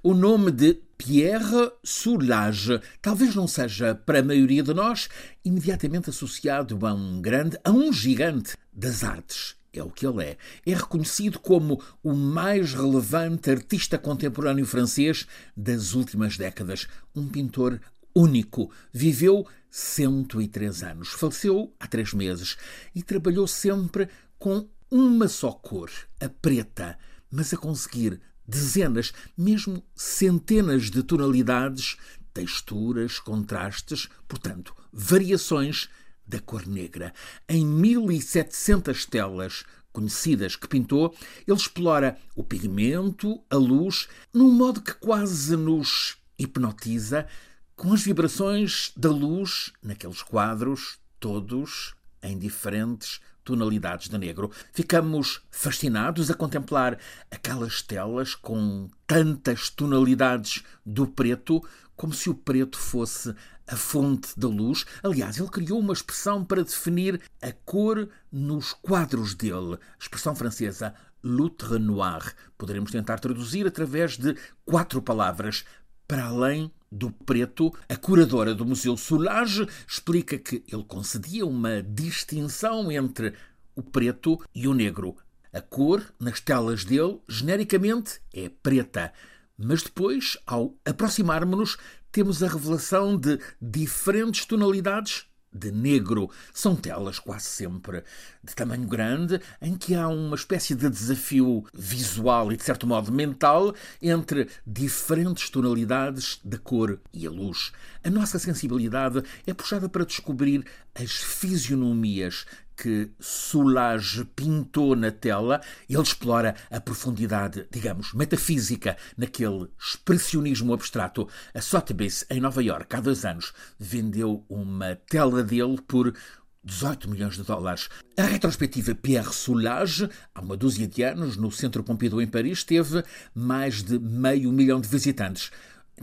O nome de Pierre Soulages talvez não seja, para a maioria de nós, imediatamente associado a um grande, a um gigante das artes. É o que ele é. É reconhecido como o mais relevante artista contemporâneo francês das últimas décadas. Um pintor único. Viveu 103 anos. Faleceu há três meses e trabalhou sempre com uma só cor, a preta, mas a conseguir dezenas, mesmo centenas de tonalidades, texturas, contrastes, portanto, variações da cor negra. Em 1700 telas conhecidas que pintou, ele explora o pigmento, a luz, num modo que quase nos hipnotiza, com as vibrações da luz naqueles quadros, todos em diferentes tonalidades de negro. Ficamos fascinados a contemplar aquelas telas com tantas tonalidades do preto, como se o preto fosse a fonte da luz. Aliás, ele criou uma expressão para definir a cor nos quadros dele, expressão francesa loutre noir. Poderemos tentar traduzir através de quatro palavras: para além do preto, a curadora do Museu Soulage explica que ele concedia uma distinção entre o preto e o negro. A cor, nas telas dele, genericamente é preta, mas depois, ao aproximarmos-nos, temos a revelação de diferentes tonalidades de negro. São telas quase sempre de tamanho grande, em que há uma espécie de desafio visual e, de certo modo, mental entre diferentes tonalidades da cor e a luz. A nossa sensibilidade é puxada para descobrir as fisionomias que Soulage pintou na tela, ele explora a profundidade, digamos, metafísica naquele expressionismo abstrato. A Sotheby's, em Nova York, há dois anos, vendeu uma tela dele por 18 milhões de dólares. A retrospectiva Pierre Soulage, há uma dúzia de anos, no Centro Pompidou, em Paris, teve mais de meio milhão de visitantes.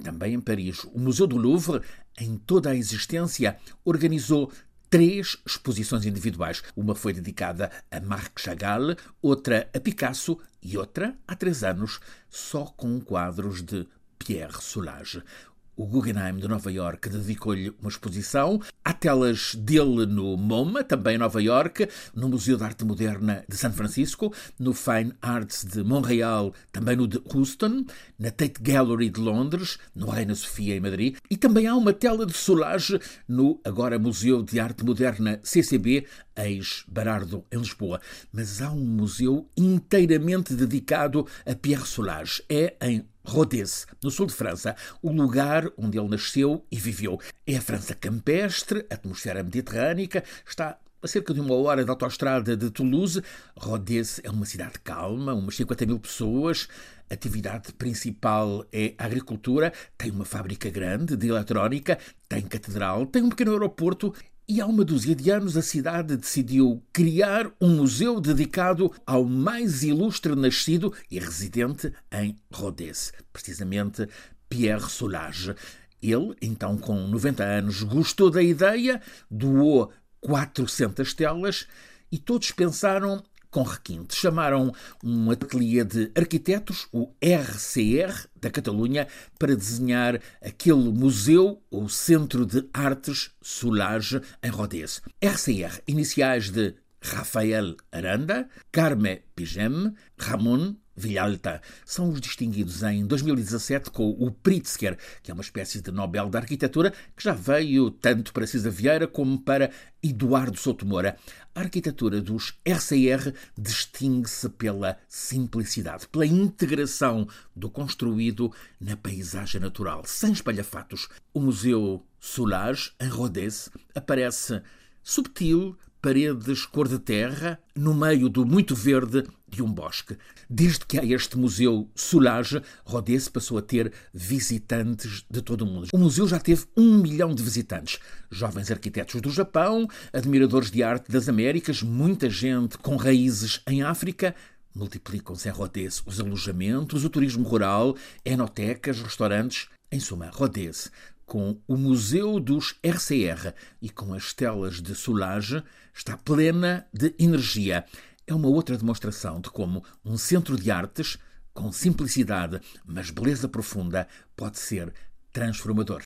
Também em Paris, o Museu do Louvre, em toda a existência, organizou três exposições individuais. Uma foi dedicada a Marc Chagall, outra a Picasso e outra, há três anos, só com quadros de Pierre Soulages. O Guggenheim de Nova York dedicou-lhe uma exposição. Há telas dele no MoMA, também em Nova York, no Museu de Arte Moderna de São Francisco, no Fine Arts de Montreal, também no de Houston, na Tate Gallery de Londres, no Reina Sofia em Madrid, e também há uma tela de Solage no agora Museu de Arte Moderna CCB, ex-Barardo, em Lisboa. Mas há um museu inteiramente dedicado a Pierre Solage. É em Rodez, no sul de França, o lugar onde ele nasceu e viveu. É a França campestre, atmosfera mediterrânica, está a cerca de uma hora da autoestrada de Toulouse. Rodez é uma cidade calma, umas 50 mil pessoas. A atividade principal é a agricultura, tem uma fábrica grande de eletrónica, tem catedral, tem um pequeno aeroporto e há uma dúzia de anos a cidade decidiu criar um museu dedicado ao mais ilustre nascido e residente em Rodez, precisamente Pierre Soulages. Ele, então com 90 anos, gostou da ideia, doou 400 telas e todos pensaram com requinte. Chamaram um ateliê de arquitetos, o RCR, da Catalunha, para desenhar aquele museu, o Centro de Artes Soulage, em Rodez. RCR, iniciais de Rafael Aranda, Carme Pigem, Ramon Villalta são os distinguidos em 2017 com o Pritzker, que é uma espécie de Nobel da Arquitetura que já veio tanto para Cisa Vieira como para Eduardo Souto Moura. A arquitetura dos RCR distingue-se pela simplicidade, pela integração do construído na paisagem natural, sem espalhafatos. O Museu Soulage, em Rodez, aparece subtil, paredes cor de terra, no meio do muito verde de um bosque. Desde que há este museu Soulage, Rodez passou a ter visitantes de todo o mundo. O museu já teve um milhão de visitantes. Jovens arquitetos do Japão, admiradores de arte das Américas, muita gente com raízes em África, multiplicam-se em Rodez os alojamentos, o turismo rural, enotecas, restaurantes. Em suma, Rodez com o Museu dos RCR e com as telas de Soulage, está plena de energia. É uma outra demonstração de como um centro de artes, com simplicidade, mas beleza profunda, pode ser transformador.